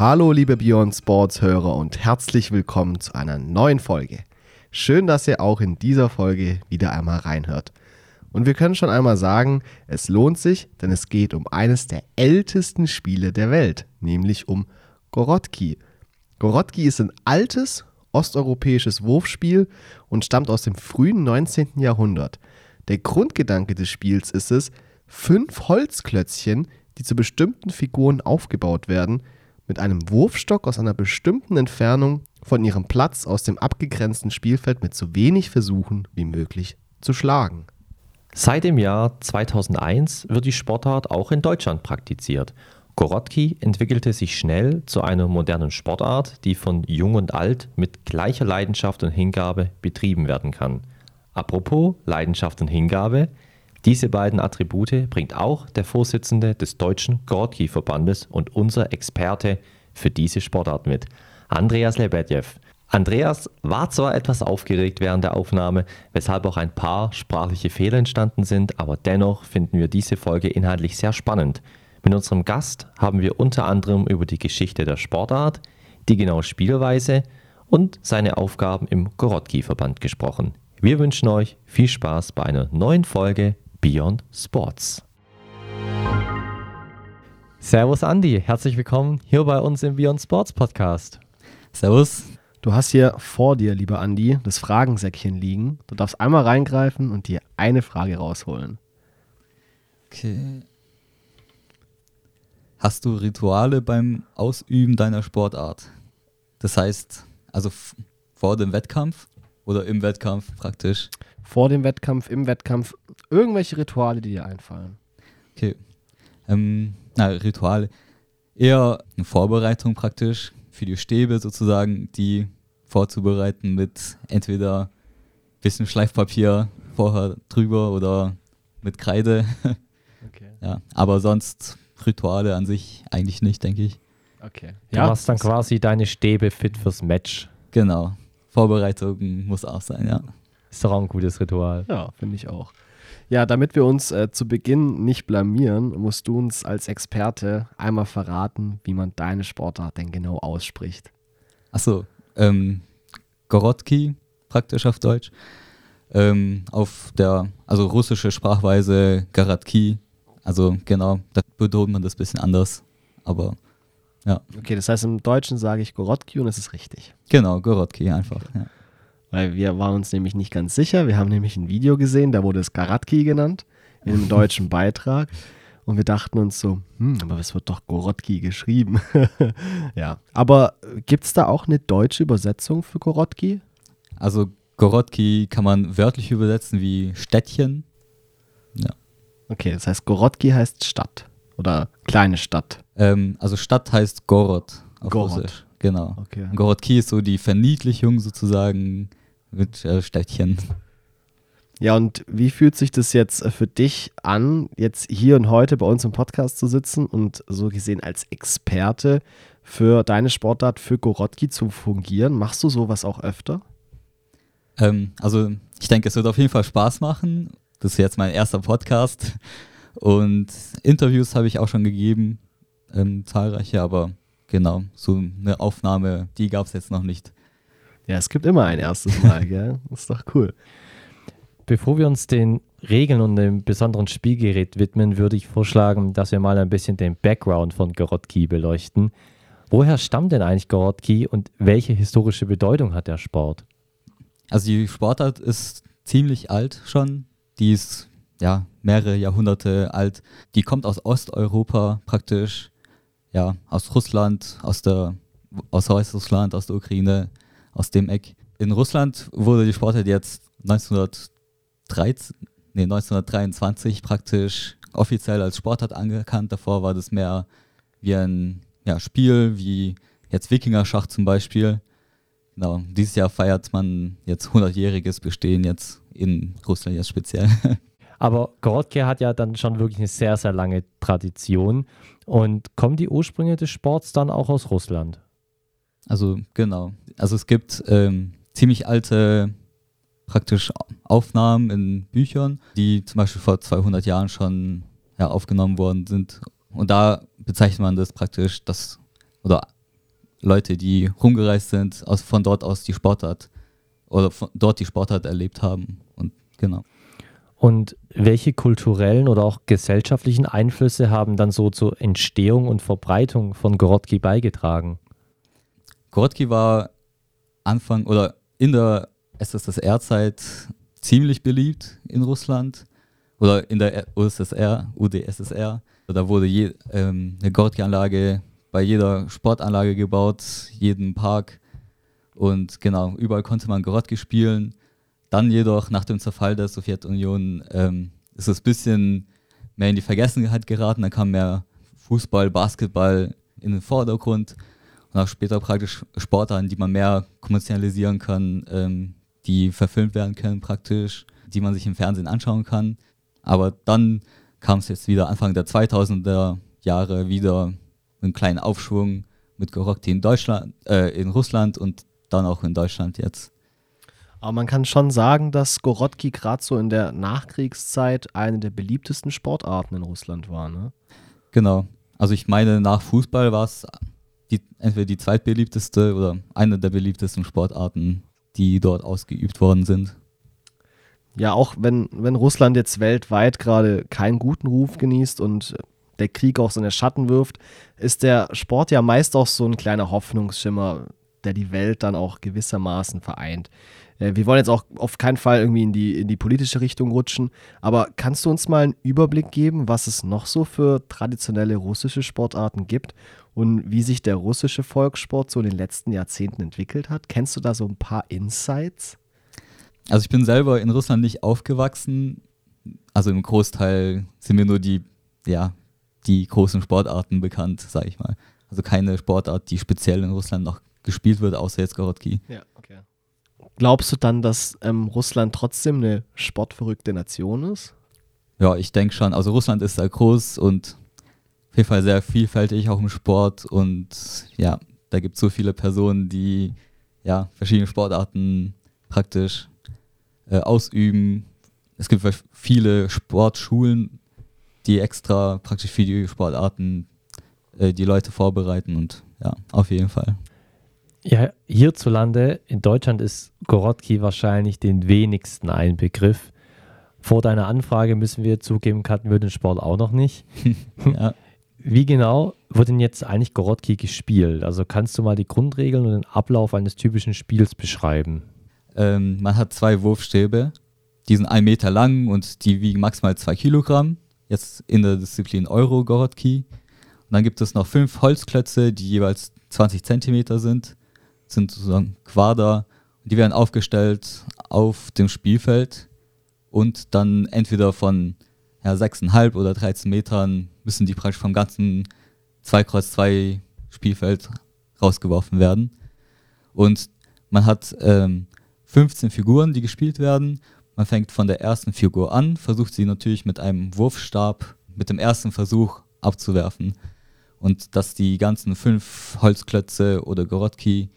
Hallo liebe Beyond Sports Hörer und herzlich willkommen zu einer neuen Folge. Schön, dass ihr auch in dieser Folge wieder einmal reinhört. Und wir können schon einmal sagen, es lohnt sich, denn es geht um eines der ältesten Spiele der Welt, nämlich um Gorotki. Gorotki ist ein altes osteuropäisches Wurfspiel und stammt aus dem frühen 19. Jahrhundert. Der Grundgedanke des Spiels ist es, fünf Holzklötzchen, die zu bestimmten Figuren aufgebaut werden, mit einem Wurfstock aus einer bestimmten Entfernung von ihrem Platz aus dem abgegrenzten Spielfeld mit so wenig Versuchen wie möglich zu schlagen. Seit dem Jahr 2001 wird die Sportart auch in Deutschland praktiziert. Gorotki entwickelte sich schnell zu einer modernen Sportart, die von Jung und Alt mit gleicher Leidenschaft und Hingabe betrieben werden kann. Apropos Leidenschaft und Hingabe, diese beiden Attribute bringt auch der Vorsitzende des Deutschen Gorki-Verbandes und unser Experte für diese Sportart mit, Andreas Lebedjew. Andreas war zwar etwas aufgeregt während der Aufnahme, weshalb auch ein paar sprachliche Fehler entstanden sind, aber dennoch finden wir diese Folge inhaltlich sehr spannend. Mit unserem Gast haben wir unter anderem über die Geschichte der Sportart, die genaue Spielweise und seine Aufgaben im Gorotki-Verband gesprochen. Wir wünschen euch viel Spaß bei einer neuen Folge Beyond Sports. Servus Andi, herzlich willkommen hier bei uns im Beyond Sports Podcast. Servus. Du hast hier vor dir, lieber Andi, das Fragensäckchen liegen. Du darfst einmal reingreifen und dir eine Frage rausholen. Okay. Hast du Rituale beim Ausüben deiner Sportart? Das heißt, also vor dem Wettkampf oder im Wettkampf praktisch? Vor dem Wettkampf, im Wettkampf, irgendwelche Rituale, die dir einfallen. Okay. Ähm, na, Rituale. Eher eine Vorbereitung praktisch für die Stäbe sozusagen, die vorzubereiten mit entweder ein bisschen Schleifpapier vorher drüber oder mit Kreide. Okay. Ja, aber sonst Rituale an sich eigentlich nicht, denke ich. Okay. Du ja, machst dann quasi deine Stäbe fit fürs Match. Genau. Vorbereitung muss auch sein, ja. Ist doch auch ein gutes Ritual. Ja, finde ich auch. Ja, damit wir uns äh, zu Beginn nicht blamieren, musst du uns als Experte einmal verraten, wie man deine Sportart denn genau ausspricht. Achso, ähm, Gorotki, praktisch auf Deutsch. Ähm, auf der, also russische Sprachweise Garatki. Also genau, da betont man das ein bisschen anders. Aber ja. Okay, das heißt im Deutschen sage ich Gorotki und es ist richtig. Genau, Gorotki einfach. Okay. Ja. Weil wir waren uns nämlich nicht ganz sicher. Wir haben nämlich ein Video gesehen, da wurde es Garatki genannt, in einem deutschen Beitrag. Und wir dachten uns so, hm, aber es wird doch Gorotki geschrieben. ja, aber gibt es da auch eine deutsche Übersetzung für Gorotki? Also Gorotki kann man wörtlich übersetzen wie Städtchen. Ja. Okay, das heißt Gorotki heißt Stadt oder kleine Stadt. Ähm, also Stadt heißt Gorod auf Gorod. Russisch. Genau. Okay. Gorodki ist so die Verniedlichung sozusagen mit äh, Städtchen. Ja, und wie fühlt sich das jetzt äh, für dich an, jetzt hier und heute bei uns im Podcast zu sitzen und so gesehen als Experte für deine Sportart, für Gorodki zu fungieren? Machst du sowas auch öfter? Ähm, also, ich denke, es wird auf jeden Fall Spaß machen. Das ist jetzt mein erster Podcast. Und Interviews habe ich auch schon gegeben, ähm, zahlreiche, aber genau, so eine Aufnahme, die gab es jetzt noch nicht. Ja, es gibt immer ein erstes Mal, gell? Das ist doch cool. Bevor wir uns den Regeln und dem besonderen Spielgerät widmen, würde ich vorschlagen, dass wir mal ein bisschen den Background von Gorotki beleuchten. Woher stammt denn eigentlich Gorotki und welche historische Bedeutung hat der Sport? Also die Sportart ist ziemlich alt schon. Die ist ja mehrere Jahrhunderte alt. Die kommt aus Osteuropa praktisch, ja, aus Russland, aus der aus Weißrussland, aus der Ukraine, aus dem Eck. In Russland wurde die Sportart jetzt 1913, nee, 1923 praktisch offiziell als Sportart anerkannt. Davor war das mehr wie ein ja, Spiel, wie jetzt Wikingerschach zum Beispiel. Genau, dieses Jahr feiert man jetzt 100-jähriges Bestehen jetzt in Russland jetzt speziell. Aber Gorotke hat ja dann schon wirklich eine sehr, sehr lange Tradition. Und kommen die Ursprünge des Sports dann auch aus Russland? Also genau. Also es gibt ähm, ziemlich alte praktisch Aufnahmen in Büchern, die zum Beispiel vor 200 Jahren schon ja, aufgenommen worden sind. Und da bezeichnet man das praktisch, das, oder Leute, die rumgereist sind, aus, von dort aus die Sportart oder dort die Sportart erlebt haben. Und genau. Und welche kulturellen oder auch gesellschaftlichen Einflüsse haben dann so zur Entstehung und Verbreitung von Gorotki beigetragen? Gorotki war Anfang oder in der SSSR-Zeit ziemlich beliebt in Russland oder in der USSR, UdSSR. Da wurde je, ähm, eine Gorki-Anlage bei jeder Sportanlage gebaut, jeden Park. Und genau, überall konnte man Gorotki spielen. Dann jedoch nach dem Zerfall der Sowjetunion ähm, ist es ein bisschen mehr in die Vergessenheit geraten. Dann kam mehr Fußball, Basketball in den Vordergrund und auch später praktisch Sportarten, die man mehr kommerzialisieren kann, ähm, die verfilmt werden können praktisch, die man sich im Fernsehen anschauen kann. Aber dann kam es jetzt wieder Anfang der 2000er Jahre wieder einen kleinen Aufschwung mit Gorokti in Deutschland, äh, in Russland und dann auch in Deutschland jetzt. Aber man kann schon sagen, dass Gorotki gerade so in der Nachkriegszeit eine der beliebtesten Sportarten in Russland war, ne? Genau. Also ich meine, nach Fußball war es die, entweder die zweitbeliebteste oder eine der beliebtesten Sportarten, die dort ausgeübt worden sind. Ja, auch wenn, wenn Russland jetzt weltweit gerade keinen guten Ruf genießt und der Krieg auch seine Schatten wirft, ist der Sport ja meist auch so ein kleiner Hoffnungsschimmer, der die Welt dann auch gewissermaßen vereint. Äh, wir wollen jetzt auch auf keinen Fall irgendwie in die, in die politische Richtung rutschen, aber kannst du uns mal einen Überblick geben, was es noch so für traditionelle russische Sportarten gibt und wie sich der russische Volkssport so in den letzten Jahrzehnten entwickelt hat? Kennst du da so ein paar Insights? Also ich bin selber in Russland nicht aufgewachsen. Also im Großteil sind mir nur die, ja, die großen Sportarten bekannt, sage ich mal. Also keine Sportart, die speziell in Russland noch gespielt wird, außer jetzt Gorotki. Ja. Glaubst du dann, dass ähm, Russland trotzdem eine sportverrückte Nation ist? Ja, ich denke schon. Also Russland ist sehr groß und auf jeden Fall sehr vielfältig auch im Sport und ja, da gibt es so viele Personen, die ja verschiedene Sportarten praktisch äh, ausüben. Es gibt viele Sportschulen, die extra praktisch für die Sportarten äh, die Leute vorbereiten und ja, auf jeden Fall. Ja, hierzulande in Deutschland ist Gorotki wahrscheinlich den wenigsten ein Begriff. Vor deiner Anfrage müssen wir zugeben, hatten wir den Sport auch noch nicht. ja. Wie genau wird denn jetzt eigentlich Gorotki gespielt? Also kannst du mal die Grundregeln und den Ablauf eines typischen Spiels beschreiben? Ähm, man hat zwei Wurfstäbe, die sind ein Meter lang und die wiegen maximal zwei Kilogramm. Jetzt in der Disziplin Euro Gorotki. Und dann gibt es noch fünf Holzklötze, die jeweils 20 Zentimeter sind sind sozusagen Quader. Die werden aufgestellt auf dem Spielfeld und dann entweder von ja, 6,5 oder 13 Metern müssen die praktisch vom ganzen 2x2 Spielfeld rausgeworfen werden. Und man hat ähm, 15 Figuren, die gespielt werden. Man fängt von der ersten Figur an, versucht sie natürlich mit einem Wurfstab mit dem ersten Versuch abzuwerfen. Und dass die ganzen fünf Holzklötze oder Gorotki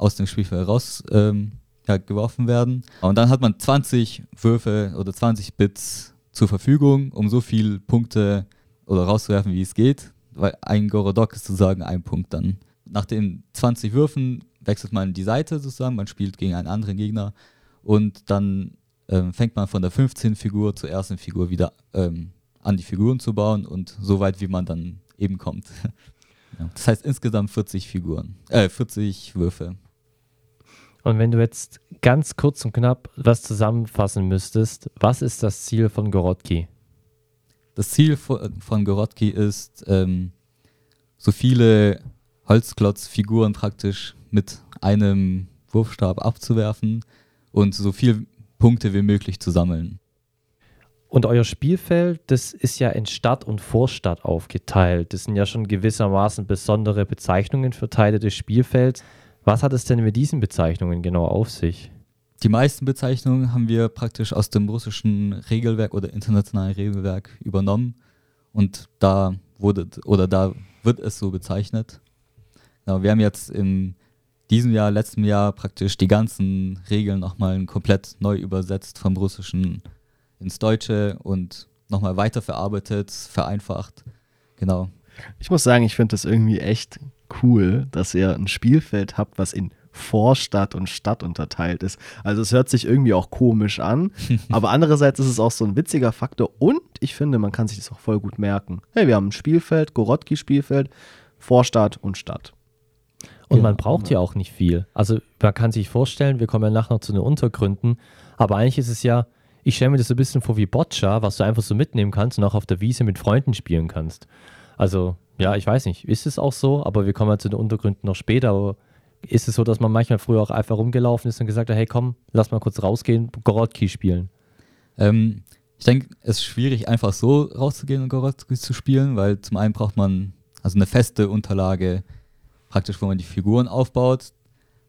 aus dem Spielfeld raus ähm, ja, geworfen werden. Und dann hat man 20 Würfe oder 20 Bits zur Verfügung, um so viele Punkte oder rauszuwerfen, wie es geht. Weil ein Gorodok ist sozusagen ein Punkt dann. Nach den 20 Würfen wechselt man die Seite sozusagen, man spielt gegen einen anderen Gegner und dann ähm, fängt man von der 15 Figur zur ersten Figur wieder ähm, an die Figuren zu bauen und so weit, wie man dann eben kommt. ja. Das heißt insgesamt 40 Figuren, äh, 40 Würfe. Und wenn du jetzt ganz kurz und knapp was zusammenfassen müsstest, was ist das Ziel von Gorotki? Das Ziel von Gorotki ist, ähm, so viele Holzklotzfiguren praktisch mit einem Wurfstab abzuwerfen und so viele Punkte wie möglich zu sammeln. Und euer Spielfeld, das ist ja in Stadt und Vorstadt aufgeteilt. Das sind ja schon gewissermaßen besondere Bezeichnungen für Teile des Spielfelds. Was hat es denn mit diesen Bezeichnungen genau auf sich? Die meisten Bezeichnungen haben wir praktisch aus dem russischen Regelwerk oder internationalen Regelwerk übernommen und da wurde oder da wird es so bezeichnet. Genau, wir haben jetzt in diesem Jahr, letztem Jahr praktisch die ganzen Regeln nochmal komplett neu übersetzt vom Russischen ins Deutsche und nochmal weiterverarbeitet, vereinfacht. Genau. Ich muss sagen, ich finde das irgendwie echt cool, dass ihr ein Spielfeld habt, was in Vorstadt und Stadt unterteilt ist. Also es hört sich irgendwie auch komisch an, aber andererseits ist es auch so ein witziger Faktor und ich finde, man kann sich das auch voll gut merken. Hey, wir haben ein Spielfeld, Gorotki-Spielfeld, Vorstadt und Stadt. Und Ja. man braucht ja auch nicht viel. Also man kann sich vorstellen, wir kommen ja nachher noch zu den Untergründen, aber eigentlich ist es ja, ich stelle mir das so ein bisschen vor wie Boccia, was du einfach so mitnehmen kannst und auch auf der Wiese mit Freunden spielen kannst. Also ja, ich weiß nicht, ist es auch so, aber wir kommen ja zu den Untergründen noch später. Aber ist es so, dass man manchmal früher auch einfach rumgelaufen ist und gesagt hat, hey komm, lass mal kurz rausgehen, Gorotki spielen. Ähm, ich denke, es ist schwierig, einfach so rauszugehen und Gorotki zu spielen, weil zum einen braucht man also eine feste Unterlage, praktisch, wo man die Figuren aufbaut.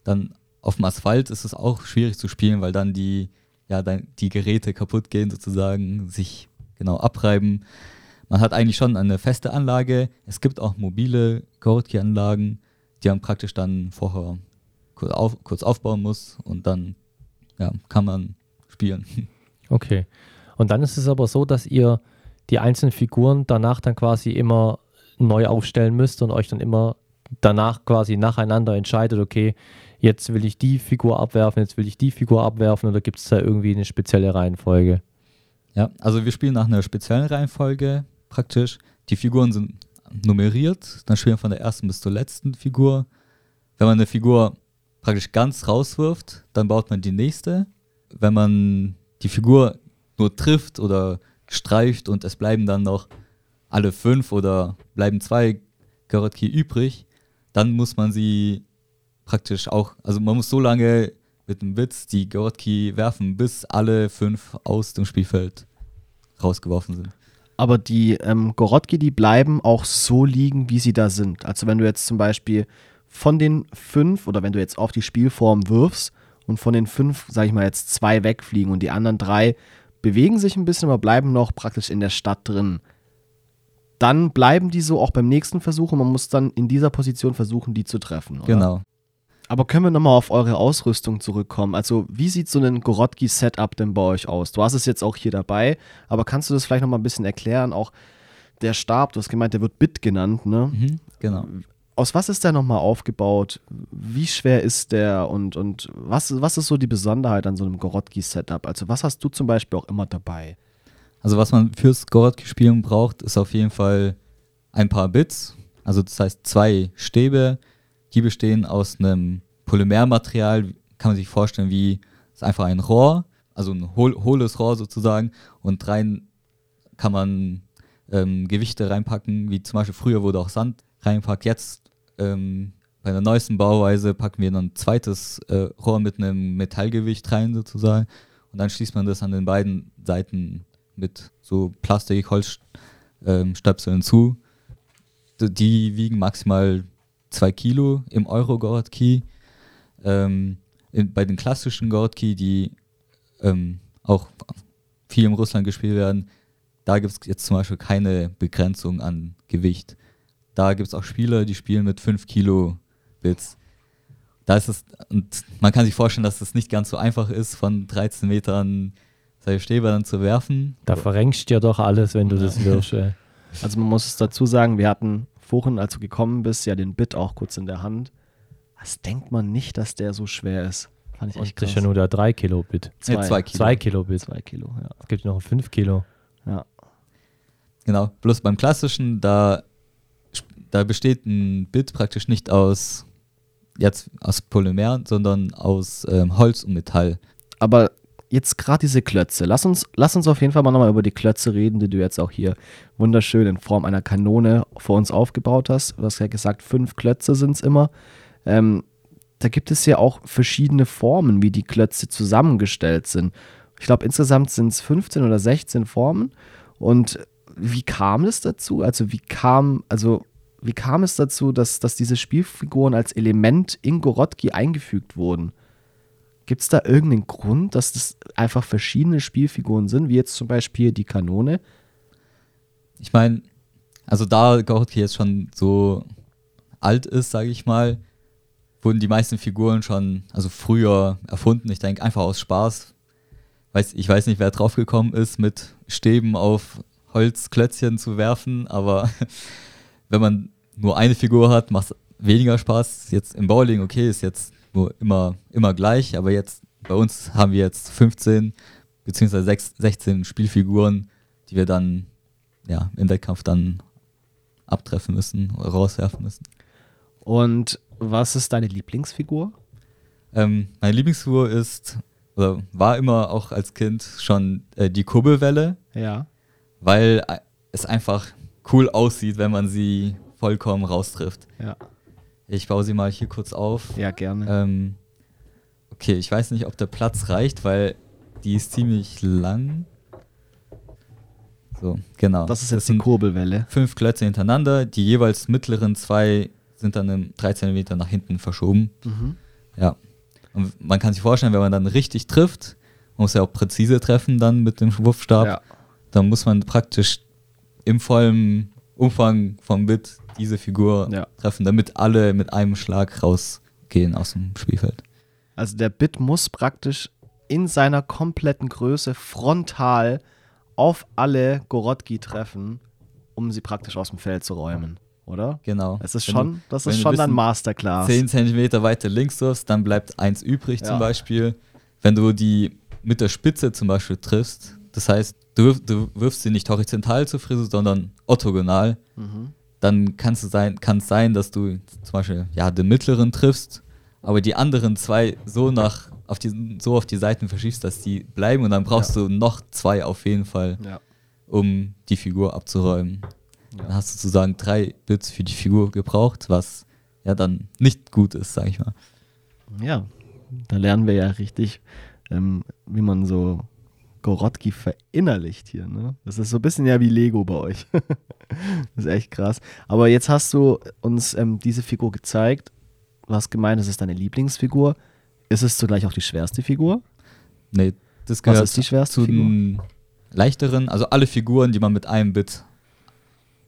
Dann auf dem Asphalt ist es auch schwierig zu spielen, weil dann die, ja, dann die Geräte kaputt gehen, sozusagen, sich genau abreiben. Man hat eigentlich schon eine feste Anlage. Es gibt auch mobile Gorotki-Anlagen, die man praktisch dann vorher kurz, auf, kurz aufbauen muss und dann ja, kann man spielen. Okay. Und dann ist es aber so, dass ihr die einzelnen Figuren danach dann quasi immer neu aufstellen müsst und euch dann immer danach quasi nacheinander entscheidet, okay, jetzt will ich die Figur abwerfen, jetzt will ich die Figur abwerfen oder gibt es da irgendwie eine spezielle Reihenfolge? Ja, also wir spielen nach einer speziellen Reihenfolge praktisch. Die Figuren sind nummeriert, dann spielen wir von der ersten bis zur letzten Figur. Wenn man eine Figur praktisch ganz rauswirft, dann baut man die nächste. Wenn man die Figur nur trifft oder streicht und es bleiben dann noch alle fünf oder bleiben zwei Garotki übrig, dann muss man sie praktisch auch, also man muss so lange mit dem Witz die Garotki werfen, bis alle fünf aus dem Spielfeld rausgeworfen sind. Aber die ähm, Gorotki, die bleiben auch so liegen, wie sie da sind. Also wenn du jetzt zum Beispiel von den fünf oder wenn du jetzt auf die Spielform wirfst und von den fünf, sag ich mal, jetzt zwei wegfliegen und die anderen drei bewegen sich ein bisschen, aber bleiben noch praktisch in der Stadt drin. Dann bleiben die so auch beim nächsten Versuch und man muss dann in dieser Position versuchen, die zu treffen. Oder? Genau. Aber können wir nochmal auf eure Ausrüstung zurückkommen? Also, wie sieht so ein Gorotki-Setup denn bei euch aus? Du hast es jetzt auch hier dabei, aber kannst du das vielleicht nochmal ein bisschen erklären? Auch der Stab, du hast gemeint, der wird Bit genannt, ne? Mhm, genau. Aus was ist der nochmal aufgebaut? Wie schwer ist der? Und, und was, was ist so die Besonderheit an so einem Gorotki-Setup? Also, was hast du zum Beispiel auch immer dabei? Also was man fürs Gorotki-Spielen braucht, ist auf jeden Fall ein paar Bits. Also das heißt zwei Stäbe, die bestehen aus einem Polymermaterial, kann man sich vorstellen wie ist einfach ein Rohr, also ein hohl, hohles Rohr sozusagen und rein kann man ähm, Gewichte reinpacken, wie zum Beispiel früher wurde auch Sand reinpackt. Jetzt ähm, bei der neuesten Bauweise packen wir noch ein zweites äh, Rohr mit einem Metallgewicht rein sozusagen und dann schließt man das an den beiden Seiten mit so Plastik-Holzstöpseln zu. D- Die wiegen maximal zwei Kilo im Euro Gorotki. Ähm, in, bei den klassischen Gorotki, die ähm, auch viel in Russland gespielt werden, da gibt es jetzt zum Beispiel keine Begrenzung an Gewicht. Da gibt es auch Spieler, die spielen mit 5 Kilo Bits. Da ist es, und man kann sich vorstellen, dass es nicht ganz so einfach ist, von 13 Metern seine Stäbe dann zu werfen. Da verrenkst du ja doch alles, wenn du das wirfst. Also, man muss es dazu sagen, wir hatten vorhin, als du gekommen bist, ja den Bit auch kurz in der Hand. Das denkt man nicht, dass der so schwer ist. Fand ich echt Und das krass. ist ja nur der 3 Kilo Bit. Zwei. Nee, zwei Kilo. 2 Kilo Bit. Zwei Kilo, ja. Es gibt noch 5 Kilo. ja. Genau, bloß beim klassischen, da, da besteht ein Bit praktisch nicht aus, jetzt aus Polymer, sondern aus ähm, Holz und Metall. Aber jetzt gerade diese Klötze. Lass uns, lass uns auf jeden Fall mal nochmal über die Klötze reden, die du jetzt auch hier wunderschön in Form einer Kanone vor uns aufgebaut hast. Du hast ja gesagt, fünf Klötze sind es immer. Ähm, da gibt es ja auch verschiedene Formen, wie die Klötze zusammengestellt sind. Ich glaube, insgesamt sind es 15 oder 16 Formen. Und wie kam es dazu? Also, wie kam, also, wie kam es dazu, dass, dass diese Spielfiguren als Element in Gorotki eingefügt wurden? Gibt es da irgendeinen Grund, dass das einfach verschiedene Spielfiguren sind, wie jetzt zum Beispiel die Kanone? Ich meine, also da Gorotki jetzt schon so alt ist, sage ich mal, wurden die meisten Figuren schon, also früher erfunden. Ich denke einfach aus Spaß. Weiß, ich weiß nicht, wer draufgekommen ist, mit Stäben auf Holzklötzchen zu werfen, aber wenn man nur eine Figur hat, macht weniger Spaß. Jetzt im Bowling, okay, ist jetzt nur immer, immer gleich, aber jetzt bei uns haben wir jetzt 15 beziehungsweise 16 Spielfiguren, die wir dann ja, im Wettkampf dann abtreffen müssen rauswerfen müssen. Und was ist deine Lieblingsfigur? Ähm, meine Lieblingsfigur ist, oder war immer auch als Kind schon äh, die Kurbelwelle. Ja. Weil äh, es einfach cool aussieht, wenn man sie vollkommen raustrifft. Ja. Ich baue sie mal hier kurz auf. Ja, gerne. Ähm, okay, ich weiß nicht, ob der Platz reicht, weil die ist ziemlich lang. So, genau. Das ist jetzt das die Kurbelwelle. Fünf Klötze hintereinander, die jeweils mittleren zwei sind dann im 3 cm nach hinten verschoben. Mhm. Ja. Und man kann sich vorstellen, wenn man dann richtig trifft, man muss ja auch präzise treffen dann mit dem Wurfstab, ja. dann muss man praktisch im vollen Umfang vom Bit diese Figur ja. treffen, damit alle mit einem Schlag rausgehen aus dem Spielfeld. Also der Bit muss praktisch in seiner kompletten Größe frontal auf alle Gorotki treffen, um sie praktisch aus dem Feld zu räumen, oder? Genau. Das ist schon, du, das ist schon dann Masterclass. 10 cm weiter links wirfst, dann bleibt eins übrig ja. zum Beispiel. Wenn du die mit der Spitze zum Beispiel triffst, das heißt, du, du wirfst sie nicht horizontal zur Frise, sondern orthogonal, mhm. dann kann es sein, sein, dass du zum Beispiel ja, den mittleren triffst, aber die anderen zwei so nach auf die, so auf die Seiten verschiebst, dass die bleiben und dann brauchst ja. du noch zwei auf jeden Fall, ja. um die Figur abzuräumen. Ja. Dann hast du sozusagen drei Bits für die Figur gebraucht, was ja dann nicht gut ist, sag ich mal. Ja, da lernen wir ja richtig, ähm, wie man so Gorotki verinnerlicht hier. Ne? Das ist so ein bisschen ja wie Lego bei euch. das ist echt krass. Aber jetzt hast du uns ähm, diese Figur gezeigt. Du hast gemeint, es ist deine Lieblingsfigur. Ist es zugleich auch die schwerste Figur? Nee, das gehört Was ist die schwerste zu den leichteren. Also alle Figuren, die man mit einem Bit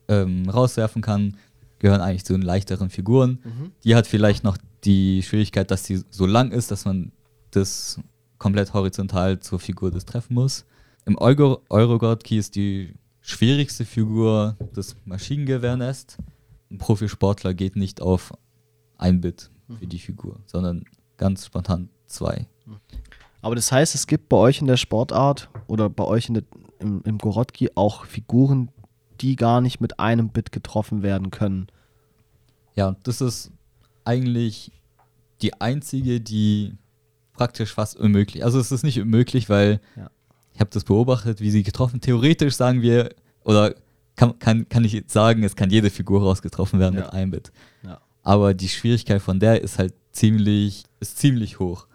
ähm, rauswerfen kann, gehören eigentlich zu den leichteren Figuren. Mhm. Die hat vielleicht noch die Schwierigkeit, dass sie so lang ist, dass man das komplett horizontal zur Figur des treffen muss. Im Euro Eurogod Key ist die schwierigste Figur das Maschinengewehrnest. Ein Profisportler geht nicht auf ein Bit für die Figur, sondern ganz spontan zwei. Aber das heißt, es gibt bei euch in der Sportart oder bei euch der, im, im Gorotki auch Figuren, die gar nicht mit einem Bit getroffen werden können. Ja, das ist eigentlich die einzige, die praktisch fast unmöglich. Also es ist nicht unmöglich, weil ja. ich habe das beobachtet, wie sie getroffen. Theoretisch sagen wir, oder kann, kann, kann ich sagen, es kann jede Figur rausgetroffen werden ja. mit einem Bit. Ja. Aber die Schwierigkeit von der ist halt ziemlich, ist ziemlich hoch.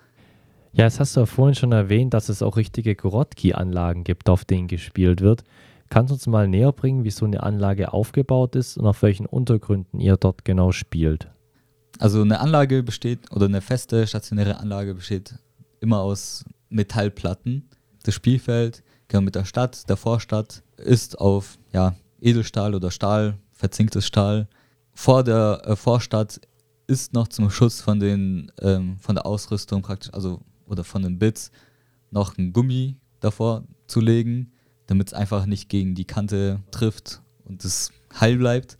Ja, das hast du ja vorhin schon erwähnt, dass es auch richtige Gorotki-Anlagen gibt, auf denen gespielt wird. Kannst du uns mal näher bringen, wie so eine Anlage aufgebaut ist und auf welchen Untergründen ihr dort genau spielt? Also eine Anlage besteht, oder eine feste stationäre Anlage besteht immer aus Metallplatten. Das Spielfeld gehört mit der Stadt, der Vorstadt, ist auf ja, Edelstahl oder Stahl, verzinktes Stahl. Vor der äh, Vorstadt ist noch zum Schutz von den ähm, von der Ausrüstung praktisch, also oder von den Bits, noch ein Gummi davor zu legen, damit es einfach nicht gegen die Kante trifft und es heil bleibt.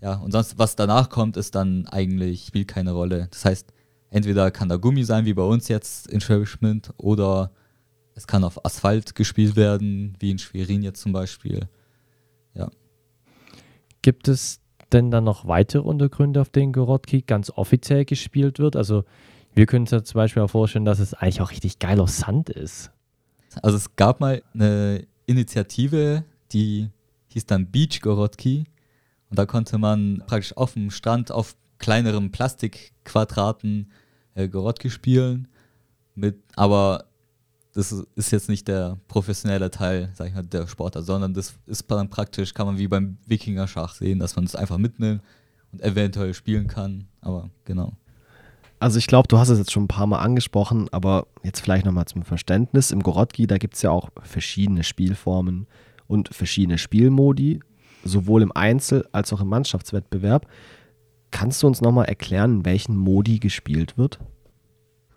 Ja, und sonst, was danach kommt, ist dann eigentlich, spielt keine Rolle. Das heißt, entweder kann da Gummi sein, wie bei uns jetzt in Schwäbisch Gmünd, oder es kann auf Asphalt gespielt werden, wie in Schwerin jetzt zum Beispiel. Ja. Gibt es denn dann noch weitere Untergründe, auf denen Gorotki ganz offiziell gespielt wird? Also wir können uns ja zum Beispiel auch vorstellen, dass es eigentlich auch richtig geiler Sand ist. Also es gab mal eine Initiative, die hieß dann Beach Gorotki. Und da konnte man praktisch auf dem Strand auf kleineren Plastikquadraten äh, Gorotki spielen. Mit, aber das ist jetzt nicht der professionelle Teil, sag ich mal, der Sportler, sondern das ist dann praktisch, kann man wie beim Wikinger-Schach sehen, dass man das einfach mitnimmt und eventuell spielen kann. Aber genau. Also ich glaube, du hast es jetzt schon ein paar Mal angesprochen, aber jetzt vielleicht nochmal zum Verständnis. Im Gorotki, da gibt es ja auch verschiedene Spielformen und verschiedene Spielmodi, sowohl im Einzel- als auch im Mannschaftswettbewerb. Kannst du uns nochmal erklären, in welchen Modi gespielt wird?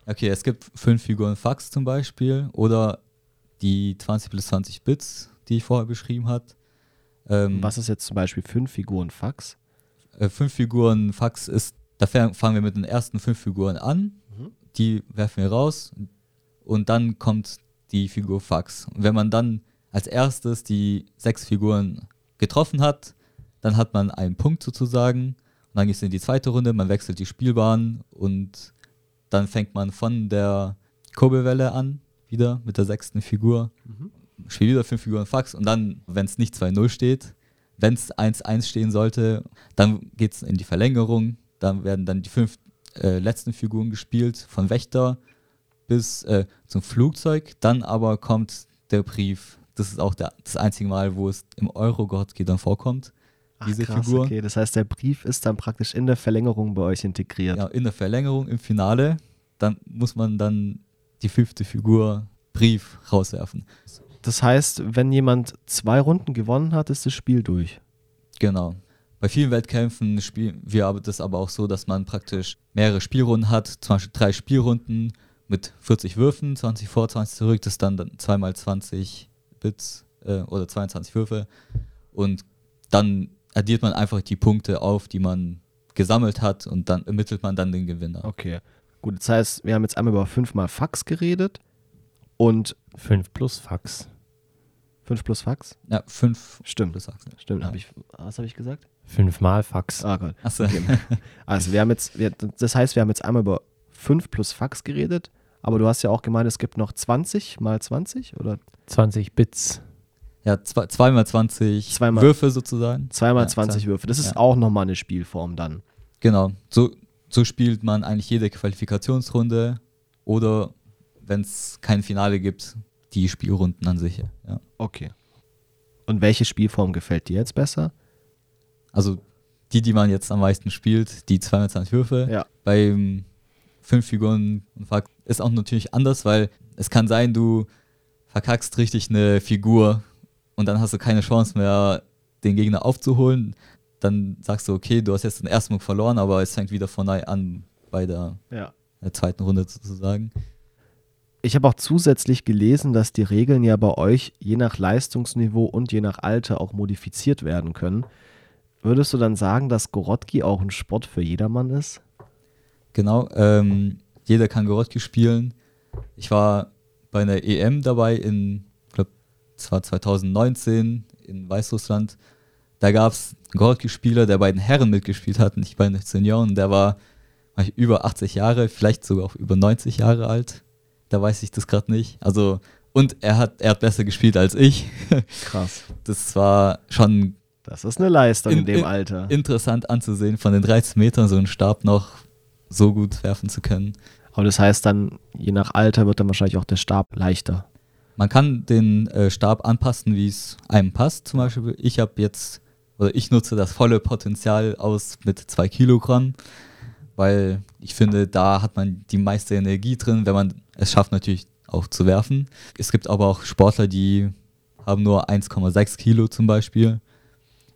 Okay, es gibt fünf Figuren Fax zum Beispiel oder die 20 plus 20 Bits, die ich vorher beschrieben habe. Ähm, Was ist jetzt zum Beispiel fünf Figuren Fax? Äh, fünf Figuren Fax ist Da fang- fangen wir mit den ersten fünf Figuren an, Mhm. die werfen wir raus und dann kommt die Figur Fax. Und wenn man dann als erstes die sechs Figuren getroffen hat, dann hat man einen Punkt sozusagen. Und dann geht es in die zweite Runde, man wechselt die Spielbahn und dann fängt man von der Kurbelwelle an, wieder mit der sechsten Figur. Spielt wieder fünf Figuren Fax und dann, wenn es nicht 2-0 steht, wenn es 1-1 stehen sollte, dann geht es in die Verlängerung. Dann werden dann die fünf äh, letzten Figuren gespielt, von Wächter bis äh, zum Flugzeug. Dann aber kommt der Brief. Das ist auch der, das einzige Mal, wo es im Euro-Gorski dann vorkommt. Ach, diese krass, Figur. Okay, das heißt, der Brief ist dann praktisch in der Verlängerung bei euch integriert. Ja, in der Verlängerung, im Finale, dann muss man dann die fünfte Figur Brief rauswerfen. Das heißt, wenn jemand zwei Runden gewonnen hat, ist das Spiel durch. Genau. Bei vielen Wettkämpfen spielen wir aber das aber auch so, dass man praktisch mehrere Spielrunden hat, zum Beispiel drei Spielrunden mit 40 Würfen, 20 vor, 20 zurück, das ist dann dann zweimal 20 Bits äh, oder 22 Würfe und dann addiert man einfach die Punkte auf, die man gesammelt hat und dann ermittelt man dann den Gewinner. Okay. Gut, das heißt, wir haben jetzt einmal über fünfmal Fax geredet und 5 plus Fax. fünf plus Fax? Ja, fünf Stimmt. plus Achse. Stimmt, Ja. habe ich. Was habe ich gesagt? 5 mal Fax. Ah Gott. Achso. Okay. Also wir haben jetzt, wir, das heißt, wir haben jetzt einmal über 5 plus Fax geredet, aber du hast ja auch gemeint, es gibt noch 20 mal 20 oder 20 Bits. Ja, zwei, zweimal 20 Zweimal- Würfe sozusagen. zweimal Ja, 20 zwei- Würfe. Das ist ja. auch nochmal eine Spielform dann. Genau. So, so spielt man eigentlich jede Qualifikationsrunde oder wenn es kein Finale gibt, die Spielrunden an sich. Ja. Okay. Und welche Spielform gefällt dir jetzt besser? Also die, die man jetzt am meisten spielt, die 220 Würfe. Ja. Beim fünf Figuren und Fuck ist auch natürlich anders, weil es kann sein, du verkackst richtig eine Figur und dann hast du keine Chance mehr, den Gegner aufzuholen. Dann sagst du, okay, du hast jetzt den ersten Move verloren, aber es fängt wieder von neu an bei der, Ja. der zweiten Runde sozusagen. Ich habe auch zusätzlich gelesen, dass die Regeln ja bei euch je nach Leistungsniveau und je nach Alter auch modifiziert werden können. Würdest du dann sagen, dass Gorotki auch ein Sport für jedermann ist? Genau, ähm, jeder kann Gorotki spielen. Ich war bei einer EM dabei in, ich glaube, es war 2019 in Weißrussland. Da gab es einen Gorotki-Spieler, der bei den Herren mitgespielt hat, nicht bei den Senioren. Der war über 80 Jahre, vielleicht sogar auch über 90 Jahre alt. Da weiß ich das gerade nicht. Also, und er hat, er hat besser gespielt als ich. Krass. Das war schon Das ist eine Leistung in, In- dem Alter. interessant anzusehen, von den 13 Metern so einen Stab noch so gut werfen zu können. Aber das heißt dann, je nach Alter wird dann wahrscheinlich auch der Stab leichter. Man kann den äh, Stab anpassen, wie es einem passt. Zum Beispiel, ich habe jetzt, oder ich nutze das volle Potenzial aus mit zwei Kilogramm, weil ich finde, da hat man die meiste Energie drin, wenn man es schafft, natürlich auch zu werfen. Es gibt aber auch Sportler, die haben nur 1,6 Kilo zum Beispiel.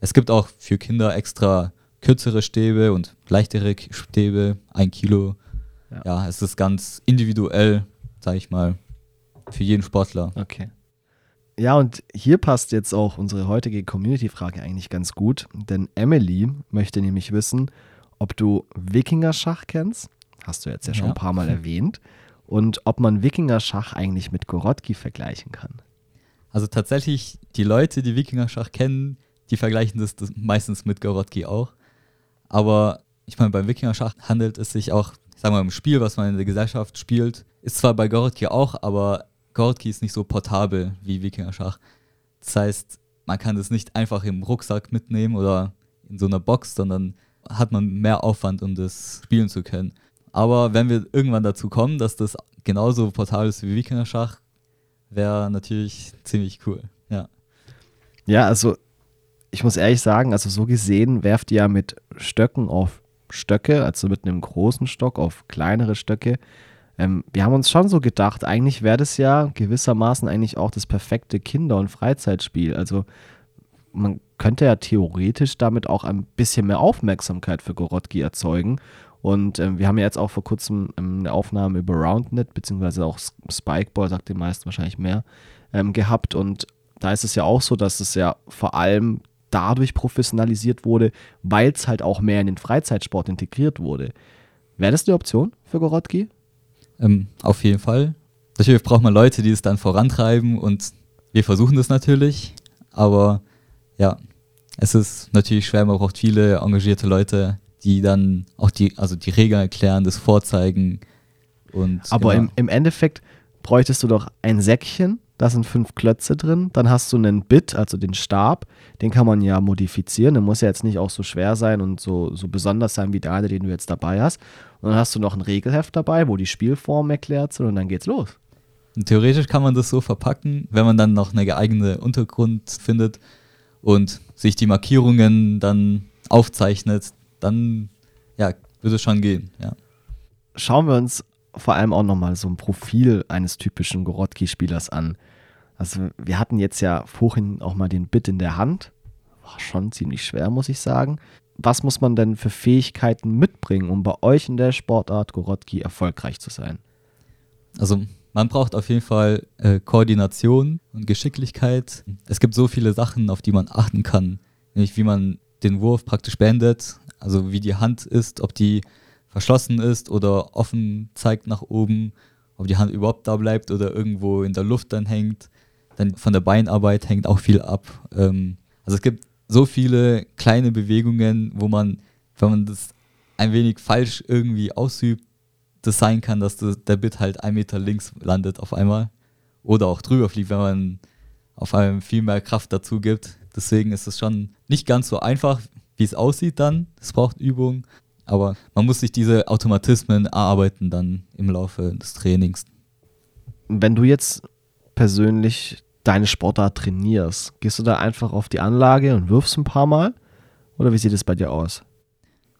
Es gibt auch für Kinder extra kürzere Stäbe und leichtere Stäbe, ein Kilo. Ja. Ja, es ist ganz individuell, sage ich mal, für jeden Sportler. Okay. Ja, und hier passt jetzt auch unsere heutige Community-Frage eigentlich ganz gut, denn Emily möchte nämlich wissen, ob du Wikinger-Schach kennst. Hast du jetzt ja schon Ja. ein paar Mal erwähnt. Und ob man Wikinger-Schach eigentlich mit Gorotki vergleichen kann. Also tatsächlich, die Leute, die Wikinger-Schach kennen, die vergleichen das, das meistens mit Gorotki auch. Aber ich meine, beim Wikinger-Schach handelt es sich auch, sagen wir mal, im Spiel, was man in der Gesellschaft spielt, ist zwar bei Gorotki auch, aber Gorotki ist nicht so portabel wie Wikinger-Schach. Das heißt, man kann das nicht einfach im Rucksack mitnehmen oder in so einer Box, sondern hat man mehr Aufwand, um das spielen zu können. Aber wenn wir irgendwann dazu kommen, dass das genauso portabel ist wie Wikinger-Schach, wäre natürlich ziemlich cool. Ja. Ja, also ich muss ehrlich sagen, also so gesehen werft ihr ja mit Stöcken auf Stöcke, also mit einem großen Stock auf kleinere Stöcke. Ähm, wir haben uns schon so gedacht, eigentlich wäre das ja gewissermaßen eigentlich auch das perfekte Kinder- und Freizeitspiel. Also man könnte ja theoretisch damit auch ein bisschen mehr Aufmerksamkeit für Gorotki erzeugen. Und ähm, wir haben ja jetzt auch vor kurzem ähm, eine Aufnahme über Roundnet, beziehungsweise auch Spikeball, sagt den meisten wahrscheinlich mehr, ähm, gehabt. Und da ist es ja auch so, dass es ja vor allem dadurch professionalisiert wurde, weil es halt auch mehr in den Freizeitsport integriert wurde. Wäre das eine Option für Gorotki? Ähm, auf jeden Fall. Natürlich braucht man Leute, die es dann vorantreiben und wir versuchen das natürlich, aber ja, es ist natürlich schwer, man braucht viele engagierte Leute, die dann auch die, also die Regeln erklären, das vorzeigen. Und aber genau. im, im Endeffekt bräuchtest du doch ein Säckchen, da sind fünf Klötze drin, dann hast du einen Bit, also den Stab, den kann man ja modifizieren, der muss ja jetzt nicht auch so schwer sein und so, so besonders sein wie der eine, den du jetzt dabei hast. Und dann hast du noch ein Regelheft dabei, wo die Spielformen erklärt sind und dann geht's los. Theoretisch kann man das so verpacken, wenn man dann noch eine geeignete Untergrund findet und sich die Markierungen dann aufzeichnet, dann ja, würde es schon gehen. Ja. Schauen wir uns vor allem auch nochmal so ein Profil eines typischen Gorotki-Spielers an. Also wir hatten jetzt ja vorhin auch mal den Bit in der Hand. War schon ziemlich schwer, muss ich sagen. Was muss man denn für Fähigkeiten mitbringen, um bei euch in der Sportart Gorotki erfolgreich zu sein? Also man braucht auf jeden Fall äh, Koordination und Geschicklichkeit. Es gibt so viele Sachen, auf die man achten kann. Nämlich wie man den Wurf praktisch beendet, also wie die Hand ist, ob die verschlossen ist oder offen zeigt nach oben, ob die Hand überhaupt da bleibt oder irgendwo in der Luft dann hängt. Dann von der Beinarbeit hängt auch viel ab. Ähm, also es gibt so viele kleine Bewegungen, wo man, wenn man das ein wenig falsch irgendwie ausübt, das sein kann, dass das, der Bit halt ein Meter links landet auf einmal oder auch drüber fliegt, wenn man auf einmal viel mehr Kraft dazu gibt. Deswegen ist es schon nicht ganz so einfach, wie es aussieht dann. Es braucht Übung, aber man muss sich diese Automatismen erarbeiten dann im Laufe des Trainings. Wenn du jetzt persönlich deine Sportart trainierst, gehst du da einfach auf die Anlage und wirfst ein paar Mal? Oder wie sieht es bei dir aus?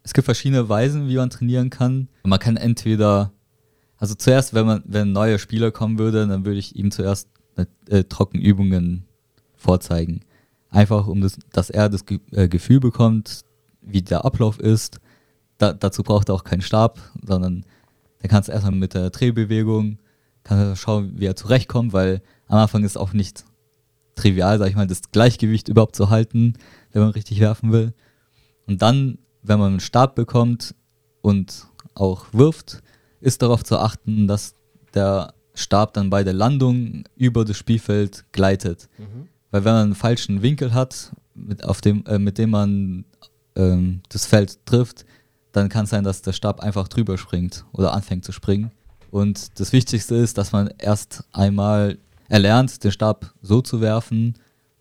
Es gibt verschiedene Weisen, wie man trainieren kann. Man kann entweder, also zuerst, wenn man, wenn ein neuer Spieler kommen würde, dann würde ich ihm zuerst äh, Trockenübungen vorzeigen. Einfach, um das, dass er das äh, Gefühl bekommt, wie der Ablauf ist. Da, dazu braucht er auch keinen Stab, sondern der kann es erstmal mit der Drehbewegung, kann schauen, wie er zurechtkommt, weil am Anfang ist auch nicht trivial, sag ich mal, das Gleichgewicht überhaupt zu halten, wenn man richtig werfen will. Und dann, wenn man einen Stab bekommt und auch wirft, ist darauf zu achten, dass der Stab dann bei der Landung über das Spielfeld gleitet. Mhm. Weil wenn man einen falschen Winkel hat, mit, auf dem, äh, mit dem man ähm, das Feld trifft, dann kann es sein, dass der Stab einfach drüber springt oder anfängt zu springen. Und das Wichtigste ist, dass man erst einmal erlernt, den Stab so zu werfen,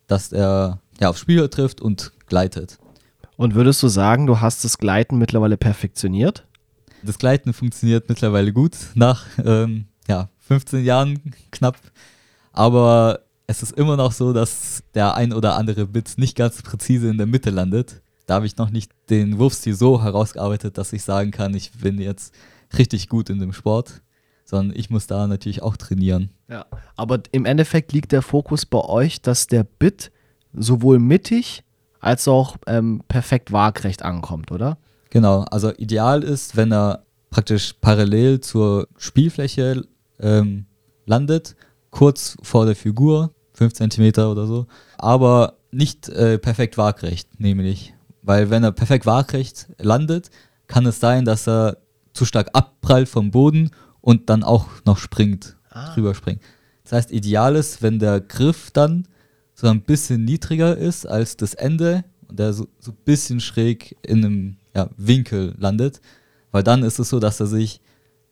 dass er ja, aufs Spieler trifft und gleitet. Und würdest du sagen, du hast das Gleiten mittlerweile perfektioniert? Das Gleiten funktioniert mittlerweile gut, nach ähm, ja, 15 Jahren knapp. Aber es ist immer noch so, dass der ein oder andere Bit nicht ganz präzise in der Mitte landet. Da habe ich noch nicht den Wurfstil so herausgearbeitet, dass ich sagen kann, ich bin jetzt richtig gut in dem Sport, sondern ich muss da natürlich auch trainieren. Ja, aber im Endeffekt liegt der Fokus bei euch, dass der Bit sowohl mittig als auch ähm, perfekt waagrecht ankommt, oder? Genau, also ideal ist, wenn er praktisch parallel zur Spielfläche ähm, landet, kurz vor der Figur, 5 cm oder so, aber nicht äh, perfekt waagrecht, nämlich. Weil wenn er perfekt waagrecht landet, kann es sein, dass er zu stark abprallt vom Boden und dann auch noch springt, ah. drüber springt. Das heißt, ideal ist, wenn der Griff dann so ein bisschen niedriger ist als das Ende und der so, so ein bisschen schräg in einem ja, Winkel landet, weil dann ist es so, dass er sich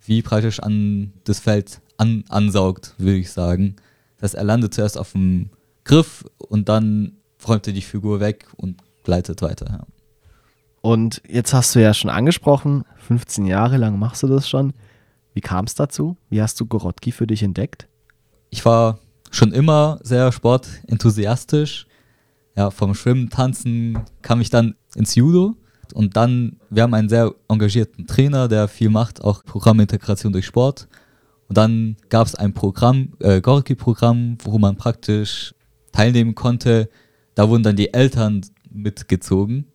wie praktisch an das Feld an, ansaugt, würde ich sagen. Das heißt, er landet zuerst auf dem Griff und dann räumt er die Figur weg und gleitet weiter. Ja. Und jetzt hast du ja schon angesprochen, 15 Jahre lang machst du das schon. Wie kam es dazu? Wie hast du Gorotki für dich entdeckt? Ich war schon immer sehr sportenthusiastisch. Ja, vom Schwimmen, Tanzen kam ich dann ins Judo. Und dann, wir haben einen sehr engagierten Trainer, der viel macht, auch Programmintegration durch Sport. Und dann gab es ein Programm, äh, Gorki-Programm, wo man praktisch teilnehmen konnte. Da wurden dann die Eltern mitgezogen.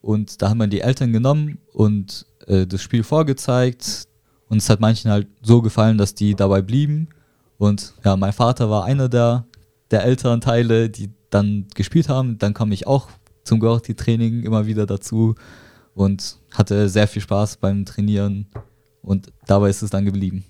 Und da haben wir die Eltern genommen und äh, das Spiel vorgezeigt. Und es hat manchen halt so gefallen, dass die dabei blieben. Und ja, mein Vater war einer der, der Elternteile, die dann gespielt haben. Dann kam ich auch zum Gorti-Training immer wieder dazu und hatte sehr viel Spaß beim Trainieren und dabei ist es dann geblieben.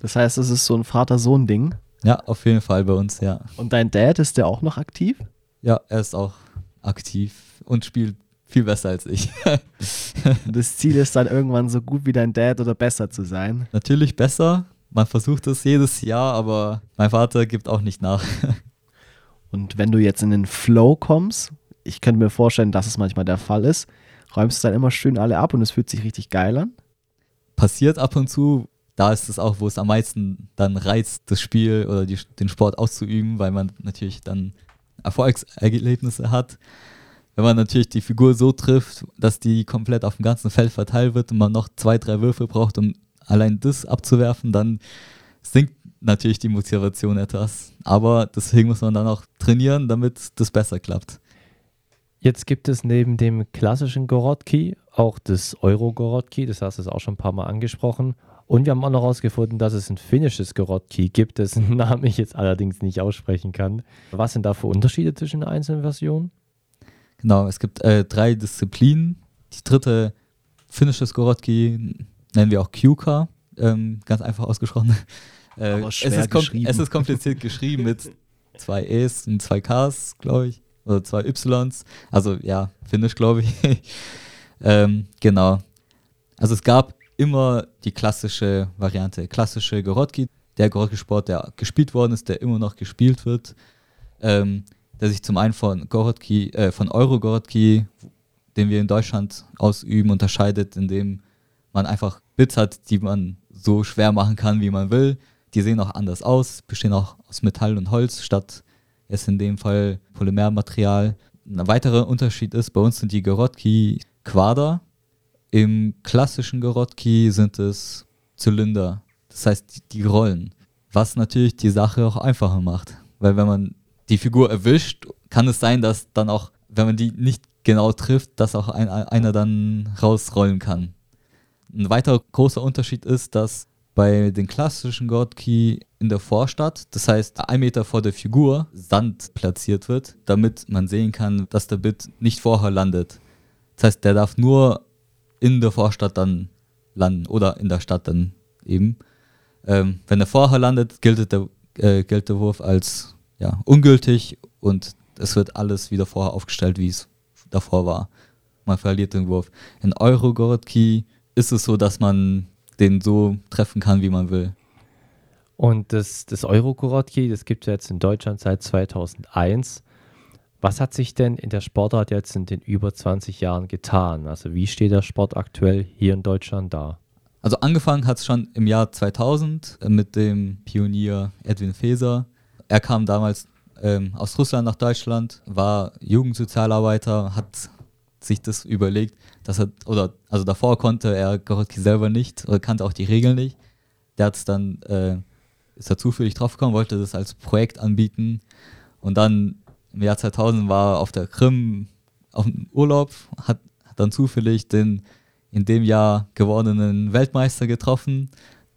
Das heißt, es ist so ein Vater-Sohn-Ding. Ja, auf jeden Fall bei uns, ja. Und dein Dad, ist der auch noch aktiv? Ja, er ist auch aktiv und spielt viel besser als ich. das Ziel ist dann irgendwann so gut wie dein Dad oder besser zu sein. Natürlich besser. Man versucht es jedes Jahr, aber mein Vater gibt auch nicht nach. Und wenn du jetzt in den Flow kommst, ich könnte mir vorstellen, dass es manchmal der Fall ist, räumst du dann immer schön alle ab und es fühlt sich richtig geil an? Passiert ab und zu, da ist es auch, wo es am meisten dann reizt, das Spiel oder die, den Sport auszuüben, weil man natürlich dann Erfolgserlebnisse hat. Wenn man natürlich die Figur so trifft, dass die komplett auf dem ganzen Feld verteilt wird und man noch zwei, drei Würfe braucht, um allein das abzuwerfen, dann sinkt natürlich die Motivation etwas. Aber deswegen muss man dann auch trainieren, damit das besser klappt. Jetzt gibt es neben dem klassischen Gorotki auch das Euro-Gorotki, das hast du auch schon ein paar Mal angesprochen. Und wir haben auch noch herausgefunden, dass es ein finnisches Gorotki gibt, dessen Namen ich jetzt allerdings nicht aussprechen kann. Was sind da für Unterschiede zwischen den einzelnen Versionen? Genau, es gibt äh, drei Disziplinen. Die dritte finnisches Gorotki nennen wir auch QK, ähm, ganz einfach ausgesprochen. Äh, es, ist es, ist kompliziert geschrieben mit zwei E's und zwei K's, glaube ich oder zwei Ys. Also ja, Finnisch, glaube ich. ähm, genau. Also es gab immer die klassische Variante, klassische Gorotki, der Gorotki-Sport, der gespielt worden ist, der immer noch gespielt wird, ähm, der sich zum einen von Gorotki, äh, von Euro-Gorotki, den wir in Deutschland ausüben, unterscheidet, indem man einfach Bits hat, die man so schwer machen kann, wie man will. Die sehen auch anders aus, bestehen auch aus Metall und Holz statt ist in dem Fall Polymermaterial. Ein weiterer Unterschied ist, bei uns sind die Gorotki Quader. Im klassischen Gorotki sind es Zylinder. Das heißt, die, rollen. Was natürlich die Sache auch einfacher macht. Weil wenn man die Figur erwischt, kann es sein, dass dann auch, wenn man die nicht genau trifft, dass auch ein, einer dann rausrollen kann. Ein weiterer großer Unterschied ist, dass bei den klassischen Godkey in der Vorstadt, das heißt ein Meter vor der Figur, Sand platziert wird, damit man sehen kann, dass der Bit nicht vorher landet. Das heißt, der darf nur in der Vorstadt dann landen oder in der Stadt dann eben. Ähm, wenn er vorher landet, gilt der, äh, gilt der Wurf als ja, ungültig und es wird alles wieder vorher aufgestellt, wie es davor war. Man verliert den Wurf. In Euro-Gorod-Key ist es so, dass man den so treffen kann, wie man will. Und das, das Euro-Korotki, das gibt es jetzt in Deutschland seit 2001. Was hat sich denn in der Sportart jetzt in den über 20 Jahren getan? Also wie steht der Sport aktuell hier in Deutschland da? Also angefangen hat es schon im Jahr 2000 äh, mit dem Pionier Edwin Feser. Er kam damals ähm, aus Russland nach Deutschland, war Jugendsozialarbeiter, hat sich das überlegt, dass er, oder also davor konnte er Gorotki selber nicht oder kannte auch die Regeln nicht. Der hat es dann, äh, ist er zufällig draufgekommen, wollte das als Projekt anbieten und dann im Jahr 2000 war er auf der Krim auf dem Urlaub, hat, hat dann zufällig den in dem Jahr gewordenen Weltmeister getroffen,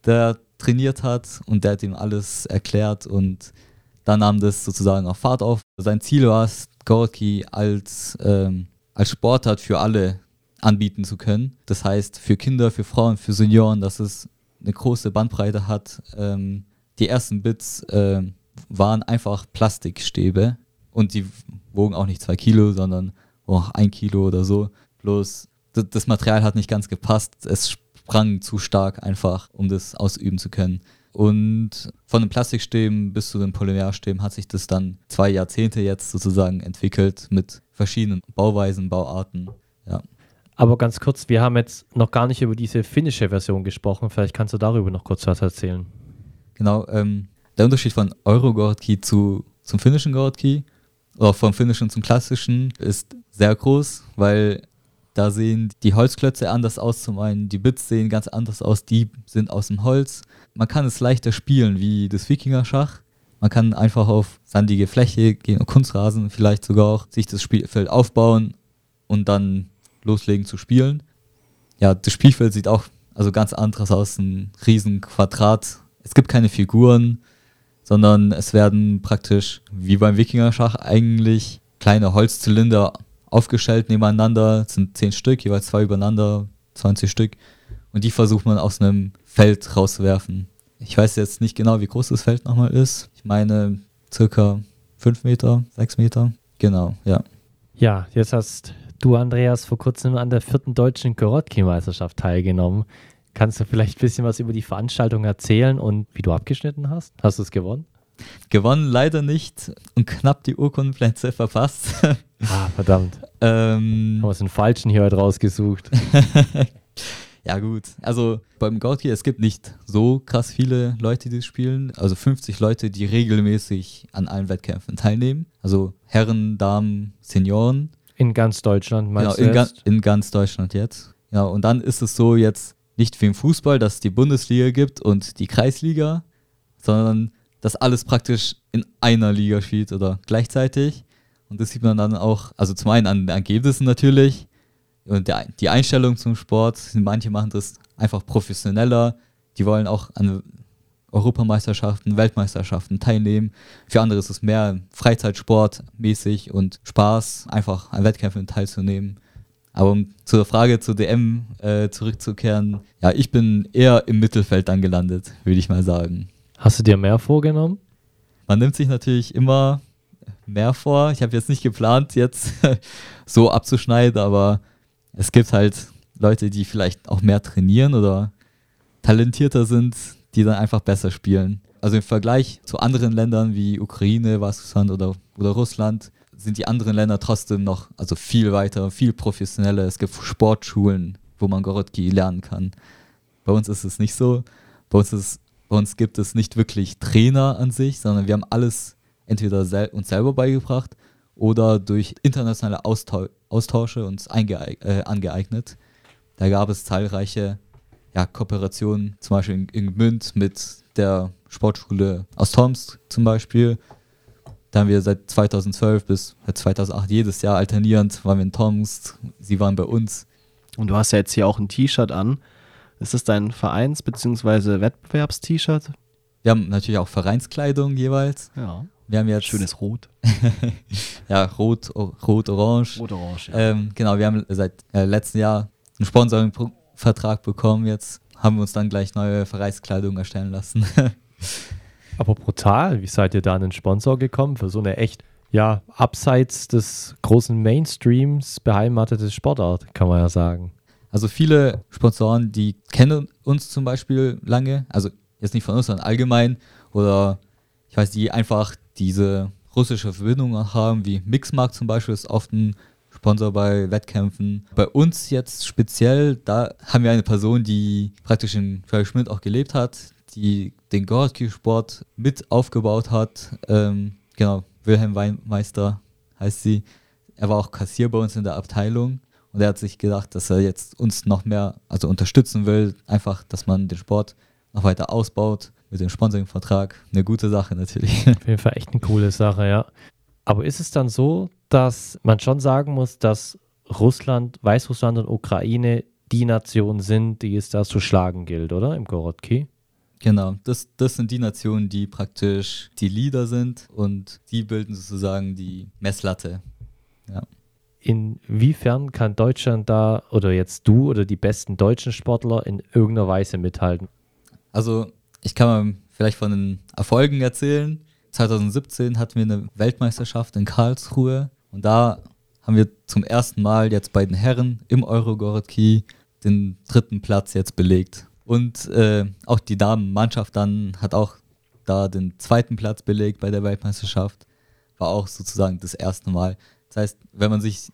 der trainiert hat und der hat ihm alles erklärt und dann nahm das sozusagen auf Fahrt auf. Sein Ziel war es, Gorki als ähm, als Sportart für alle anbieten zu können. Das heißt, für Kinder, für Frauen, für Senioren, dass es eine große Bandbreite hat. Ähm, die ersten Bits äh, waren einfach Plastikstäbe und die wogen auch nicht zwei Kilo, sondern auch ein Kilo oder so. Bloß das Material hat nicht ganz gepasst. Es sprang zu stark einfach, um das ausüben zu können. Und von den Plastikstäben bis zu den Polymerstäben hat sich das dann zwei Jahrzehnte jetzt sozusagen entwickelt mit verschiedenen Bauweisen, Bauarten. Ja. Aber ganz kurz, wir haben jetzt noch gar nicht über diese finnische Version gesprochen. Vielleicht kannst du darüber noch kurz was erzählen. Genau, ähm, der Unterschied von Euro-Gorki zu, zum finnischen Gorki oder vom finnischen zum klassischen ist sehr groß, weil da sehen die Holzklötze anders aus. Zum einen, die Bits sehen ganz anders aus, die sind aus dem Holz. Man kann es leichter spielen wie das Wikinger-Schach. Man kann einfach auf sandige Fläche gehen, Kunstrasen vielleicht sogar auch, sich das Spielfeld aufbauen und dann loslegen zu spielen. Ja, das Spielfeld sieht auch also ganz anders aus, ein riesen Quadrat. Es gibt keine Figuren, sondern es werden praktisch wie beim Wikinger-Schach eigentlich kleine Holzzylinder aufgestellt nebeneinander, das sind zehn Stück, jeweils zwei übereinander, 20 Stück. Und die versucht man aus einem Feld rauszuwerfen. Ich weiß jetzt nicht genau, wie groß das Feld nochmal ist. Ich meine circa 5 Meter, 6 Meter. Genau, ja. Ja, jetzt hast du, Andreas, vor kurzem an der vierten deutschen Korotki-Meisterschaft teilgenommen. Kannst du vielleicht ein bisschen was über die Veranstaltung erzählen und wie du abgeschnitten hast? Hast du es gewonnen? Gewonnen leider nicht und knapp die Urkundenplätze verpasst. Ah, verdammt. ähm, Haben wir einen falschen hier heute rausgesucht. ja gut, also beim Gautier, es gibt nicht so krass viele Leute, die spielen. Also 50 Leute, die regelmäßig an allen Wettkämpfen teilnehmen. Also Herren, Damen, Senioren. In ganz Deutschland, Genau, meinst in, du ga in ganz Deutschland jetzt. Ja, und dann ist es so jetzt nicht wie im Fußball, dass es die Bundesliga gibt und die Kreisliga, sondern dass alles praktisch in einer Liga spielt oder gleichzeitig. Und das sieht man dann auch, also zum einen an den Ergebnissen natürlich und der, die Einstellung zum Sport. Manche machen das einfach professioneller, die wollen auch an Europameisterschaften, Weltmeisterschaften teilnehmen. Für andere ist es mehr Freizeitsport mäßig und Spaß, einfach an Wettkämpfen teilzunehmen. Aber um zur Frage zur DM äh, zurückzukehren, ja, ich bin eher im Mittelfeld dann gelandet, würde ich mal sagen. Hast du dir mehr vorgenommen? Man nimmt sich natürlich immer mehr vor. Ich habe jetzt nicht geplant, jetzt so abzuschneiden, aber es gibt halt Leute, die vielleicht auch mehr trainieren oder talentierter sind, die dann einfach besser spielen. Also im Vergleich zu anderen Ländern wie Ukraine, Weißrussland oder, oder Russland sind die anderen Länder trotzdem noch also viel weiter, viel professioneller. Es gibt Sportschulen, wo man Gorotki lernen kann. Bei uns ist es nicht so. Bei uns, ist, bei uns gibt es nicht wirklich Trainer an sich, sondern wir haben alles entweder sel uns selber beigebracht oder durch internationale Austau Austausche uns äh, angeeignet. Da gab es zahlreiche ja, Kooperationen, zum Beispiel in, in Gmünd mit der Sportschule aus Tomsk zum Beispiel. Da haben wir seit 2012 bis 2008 jedes Jahr alternierend, waren wir in Tomsk, sie waren bei uns. Und du hast ja jetzt hier auch ein T-Shirt an. Ist das dein Vereins- bzw. Wettbewerbs-T-Shirt? Wir haben natürlich auch Vereinskleidung jeweils. Ja. Wir haben jetzt Schönes Rot. ja, rot, o- rot, orange. Rot-Orange. Ähm, genau, wir haben seit äh, letztem Jahr einen Sponsoring-Vertrag bekommen. Jetzt haben wir uns dann gleich neue Vereinskleidung erstellen lassen. Aber brutal, wie seid ihr da an den Sponsor gekommen für so eine echt, ja, abseits des großen Mainstreams beheimatete Sportart, kann man ja sagen. Also viele Sponsoren, die kennen uns zum Beispiel lange, also jetzt nicht von uns, sondern allgemein, oder ich weiß, die einfach diese russische Verbindung haben, wie Mixmark zum Beispiel ist oft ein Sponsor bei Wettkämpfen. Bei uns jetzt speziell, da haben wir eine Person, die praktisch in Schmidt auch gelebt hat, die den Gorski-Sport mit aufgebaut hat. Ähm, genau, Wilhelm Weinmeister heißt sie. Er war auch Kassier bei uns in der Abteilung und er hat sich gedacht, dass er jetzt uns noch mehr also unterstützen will, einfach, dass man den Sport noch weiter ausbaut mit dem Sponsoring-Vertrag. Eine gute Sache natürlich. Auf jeden Fall echt eine coole Sache, ja. Aber ist es dann so, dass man schon sagen muss, dass Russland, Weißrussland und Ukraine die Nationen sind, die es da zu schlagen gilt, oder? Im Gorotki? Genau, das, das sind die Nationen, die praktisch die Leader sind und die bilden sozusagen die Messlatte. Ja. Inwiefern kann Deutschland da oder jetzt du oder die besten deutschen Sportler in irgendeiner Weise mithalten? Also ich kann mal vielleicht von den Erfolgen erzählen. 2017 hatten wir eine Weltmeisterschaft in Karlsruhe und da haben wir zum ersten Mal jetzt bei den Herren im Eurogorki den dritten Platz jetzt belegt. Und äh, auch die Damenmannschaft dann hat auch da den zweiten Platz belegt bei der Weltmeisterschaft. War auch sozusagen das erste Mal. Das heißt, wenn man sich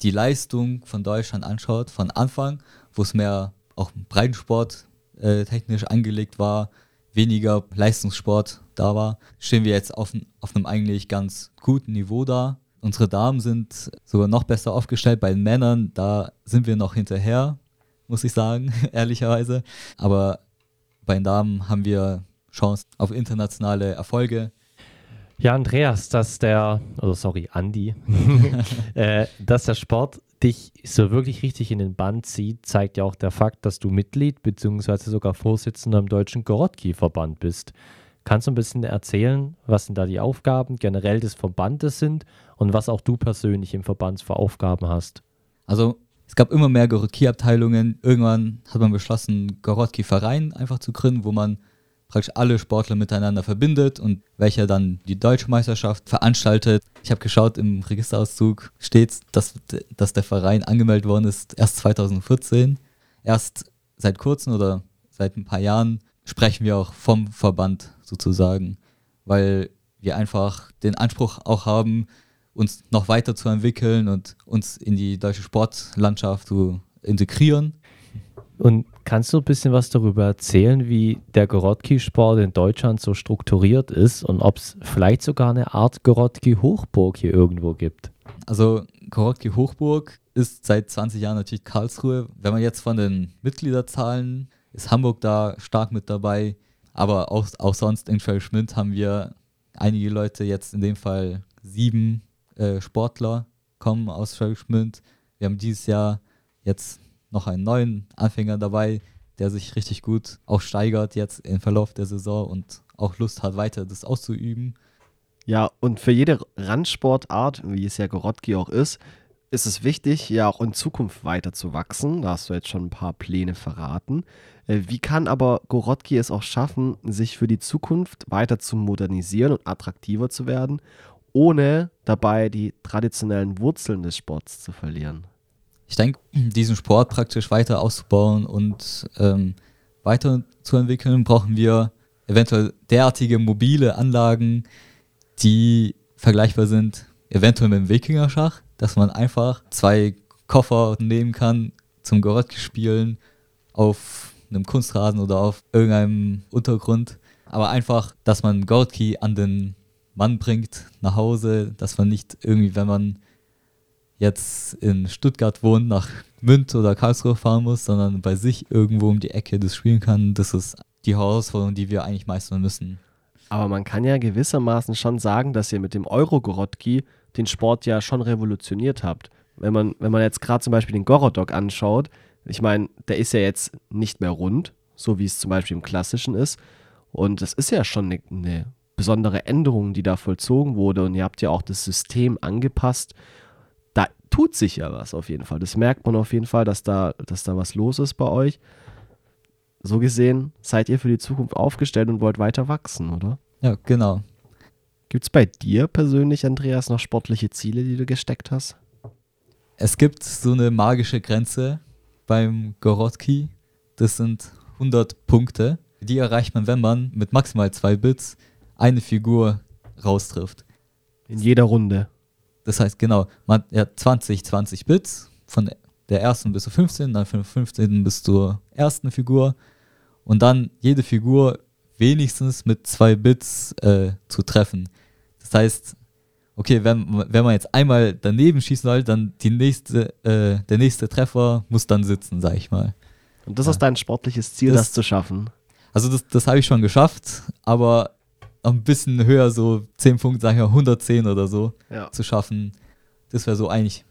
die Leistung von Deutschland anschaut, von Anfang, wo es mehr auch Breitensport äh, technisch angelegt war, weniger Leistungssport da war, stehen wir jetzt auf, auf einem eigentlich ganz guten Niveau da. Unsere Damen sind sogar noch besser aufgestellt. Bei den Männern, da sind wir noch hinterher, muss ich sagen, ehrlicherweise. Aber bei den Damen haben wir Chance auf internationale Erfolge. Ja, Andreas, dass der, oder sorry, Andi, äh, dass der Sport dich so wirklich richtig in den Bann zieht, zeigt ja auch der Fakt, dass du Mitglied bzw. sogar Vorsitzender im Deutschen Gorotki-Verband bist. Kannst du ein bisschen erzählen, was sind da die Aufgaben generell des Verbandes sind und was auch du persönlich im Verband für Aufgaben hast? Also es gab immer mehr Gorotki-Abteilungen. Irgendwann hat man beschlossen, Gorotki-Verein einfach zu gründen, wo man praktisch alle Sportler miteinander verbindet und welcher dann die deutsche Meisterschaft veranstaltet. Ich habe geschaut, im Registerauszug steht, dass, dass der Verein angemeldet worden ist erst 2014. Erst seit kurzem oder seit ein paar Jahren sprechen wir auch vom Verband sozusagen, weil wir einfach den Anspruch auch haben, uns noch weiter zu entwickeln und uns in die deutsche Sportlandschaft zu integrieren. Und kannst du ein bisschen was darüber erzählen, wie der Gorotki-Sport in Deutschland so strukturiert ist und ob es vielleicht sogar eine Art Gorotki-Hochburg hier irgendwo gibt? Also Gorotki-Hochburg ist seit 20 Jahren natürlich Karlsruhe. Wenn man jetzt von den Mitgliederzahlen ist Hamburg da stark mit dabei, aber auch, auch sonst in Schwelschmidt haben wir einige Leute, jetzt in dem Fall sieben äh, Sportler kommen aus Schwelschmidt. Wir haben dieses Jahr jetzt noch einen neuen Anfänger dabei, der sich richtig gut auch steigert jetzt im Verlauf der Saison und auch Lust hat, weiter das auszuüben. Ja, und für jede Randsportart, wie es ja Gorotki auch ist, ist es wichtig, ja auch in Zukunft weiter zu wachsen. Da hast du jetzt schon ein paar Pläne verraten. Äh, wie kann aber Gorotki es auch schaffen, sich für die Zukunft weiter zu modernisieren und attraktiver zu werden, ohne dabei die traditionellen Wurzeln des Sports zu verlieren? ich denke, diesen Sport praktisch weiter auszubauen und ähm, weiterzuentwickeln, brauchen wir eventuell derartige mobile Anlagen, die vergleichbar sind, eventuell mit dem Wikinger-Schach, dass man einfach zwei Koffer nehmen kann zum Gorotki spielen auf einem Kunstrasen oder auf irgendeinem Untergrund. Aber einfach, dass man Gorotki an den Mann bringt, nach Hause, dass man nicht irgendwie, wenn man jetzt in Stuttgart wohnt, nach Münd oder Karlsruhe fahren muss, sondern bei sich irgendwo um die Ecke das spielen kann. Das ist die Herausforderung, die wir eigentlich meistern müssen. Aber man kann ja gewissermaßen schon sagen, dass ihr mit dem Euro-Gorotki den Sport ja schon revolutioniert habt. Wenn man, wenn man jetzt gerade zum Beispiel den Gorodok anschaut, ich meine, der ist ja jetzt nicht mehr rund, so wie es zum Beispiel im Klassischen ist. Und das ist ja schon eine, eine besondere Änderung, die da vollzogen wurde. Und ihr habt ja auch das System angepasst tut sich ja was auf jeden Fall. Das merkt man auf jeden Fall, dass da, dass da was los ist bei euch. So gesehen, seid ihr für die Zukunft aufgestellt und wollt weiter wachsen, oder? Ja, genau. Gibt es bei dir persönlich, Andreas, noch sportliche Ziele, die du gesteckt hast? Es gibt so eine magische Grenze beim Gorotki. Das sind 100 Punkte. Die erreicht man, wenn man mit maximal zwei Bits eine Figur raustrifft. In jeder Runde. Das heißt, genau, man hat ja 20, 20 Bits von der ersten bis zur 15, dann von der 15. bis zur ersten Figur und dann jede Figur wenigstens mit zwei Bits äh, zu treffen. Das heißt, okay, wenn, wenn man jetzt einmal daneben schießen soll, dann die nächste, äh, der nächste Treffer muss dann sitzen, sag ich mal. Und das ja. ist dein sportliches Ziel, das, das zu schaffen? Also das, das habe ich schon geschafft, aber ein bisschen höher, so 10 Punkte, sagen wir 110 oder so, ja. zu schaffen. Das wäre so eigentlich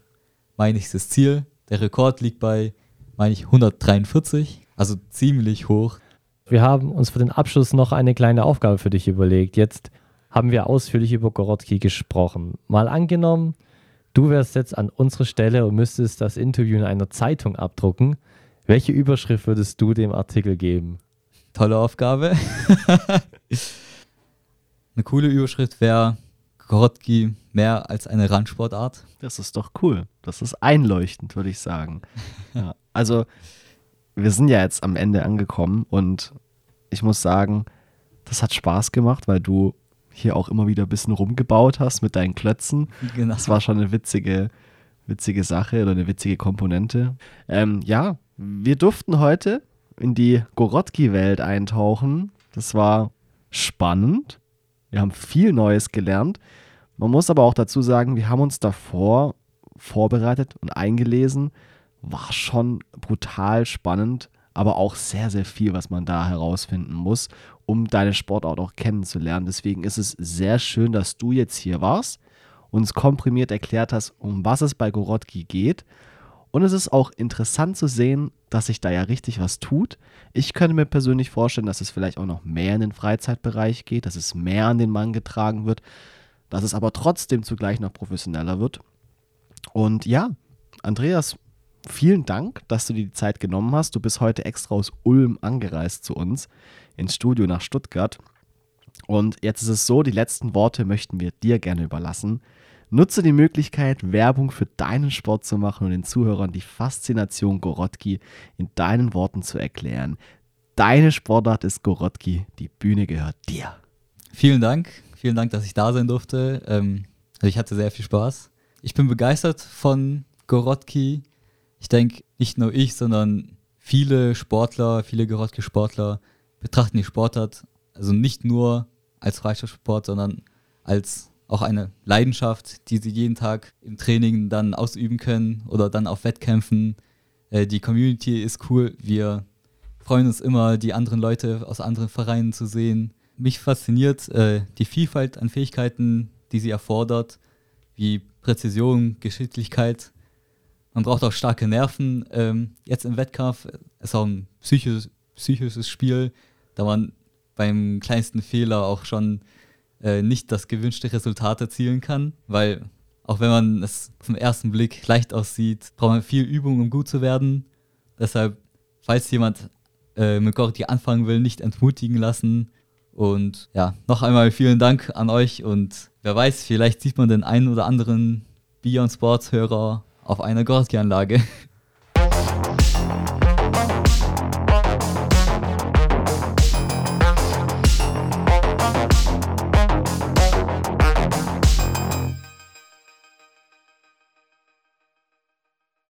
mein nächstes Ziel. Der Rekord liegt bei, meine ich, 143, also ziemlich hoch. Wir haben uns für den Abschluss noch eine kleine Aufgabe für dich überlegt. Jetzt haben wir ausführlich über Gorotki gesprochen. Mal angenommen, du wärst jetzt an unserer Stelle und müsstest das Interview in einer Zeitung abdrucken. Welche Überschrift würdest du dem Artikel geben? Tolle Aufgabe. Eine coole Überschrift wäre Gorotki mehr als eine Randsportart. Das ist doch cool. Das ist einleuchtend, würde ich sagen. ja. Also, wir sind ja jetzt am Ende angekommen und ich muss sagen, das hat Spaß gemacht, weil du hier auch immer wieder ein bisschen rumgebaut hast mit deinen Klötzen. Genau. Das war schon eine witzige, witzige Sache oder eine witzige Komponente. Ähm, ja, wir durften heute in die Gorotki-Welt eintauchen. Das war spannend. Wir haben viel Neues gelernt. Man muss aber auch dazu sagen, wir haben uns davor vorbereitet und eingelesen. War schon brutal spannend, aber auch sehr, sehr viel, was man da herausfinden muss, um deine Sportart auch kennenzulernen. Deswegen ist es sehr schön, dass du jetzt hier warst, uns komprimiert erklärt hast, um was es bei Gorotki geht. Und es ist auch interessant zu sehen, dass sich da ja richtig was tut. Ich könnte mir persönlich vorstellen, dass es vielleicht auch noch mehr in den Freizeitbereich geht, dass es mehr an den Mann getragen wird, dass es aber trotzdem zugleich noch professioneller wird. Und ja, Andreas, vielen Dank, dass du dir die Zeit genommen hast. Du bist heute extra aus Ulm angereist zu uns ins Studio nach Stuttgart. Und jetzt ist es so, die letzten Worte möchten wir dir gerne überlassen. Nutze die Möglichkeit, Werbung für deinen Sport zu machen und den Zuhörern die Faszination Gorotki in deinen Worten zu erklären. Deine Sportart ist Gorotki, die Bühne gehört dir. Vielen Dank, vielen Dank, dass ich da sein durfte. Ähm, also ich hatte sehr viel Spaß. Ich bin begeistert von Gorotki. Ich denke, nicht nur ich, sondern viele Sportler, viele Gorotki-Sportler betrachten die Sportart also nicht nur als Freistoßsport, sondern als auch eine Leidenschaft, die sie jeden Tag im Training dann ausüben können oder dann auf Wettkämpfen. Äh, die Community ist cool. Wir freuen uns immer, die anderen Leute aus anderen Vereinen zu sehen. Mich fasziniert äh, die Vielfalt an Fähigkeiten, die sie erfordert, wie Präzision, Geschicklichkeit. Man braucht auch starke Nerven. Ähm, jetzt im Wettkampf ist auch ein psychisches, psychisches Spiel, da man beim kleinsten Fehler auch schon äh, nicht das gewünschte Resultat erzielen kann, weil auch wenn man es zum ersten Blick leicht aussieht, braucht man viel Übung, um gut zu werden. Deshalb, falls jemand äh, mit Gorti anfangen will, nicht entmutigen lassen. Und ja, noch einmal vielen Dank an euch und wer weiß, vielleicht sieht man den einen oder anderen Beyond Sports Hörer auf einer Gorski-Anlage.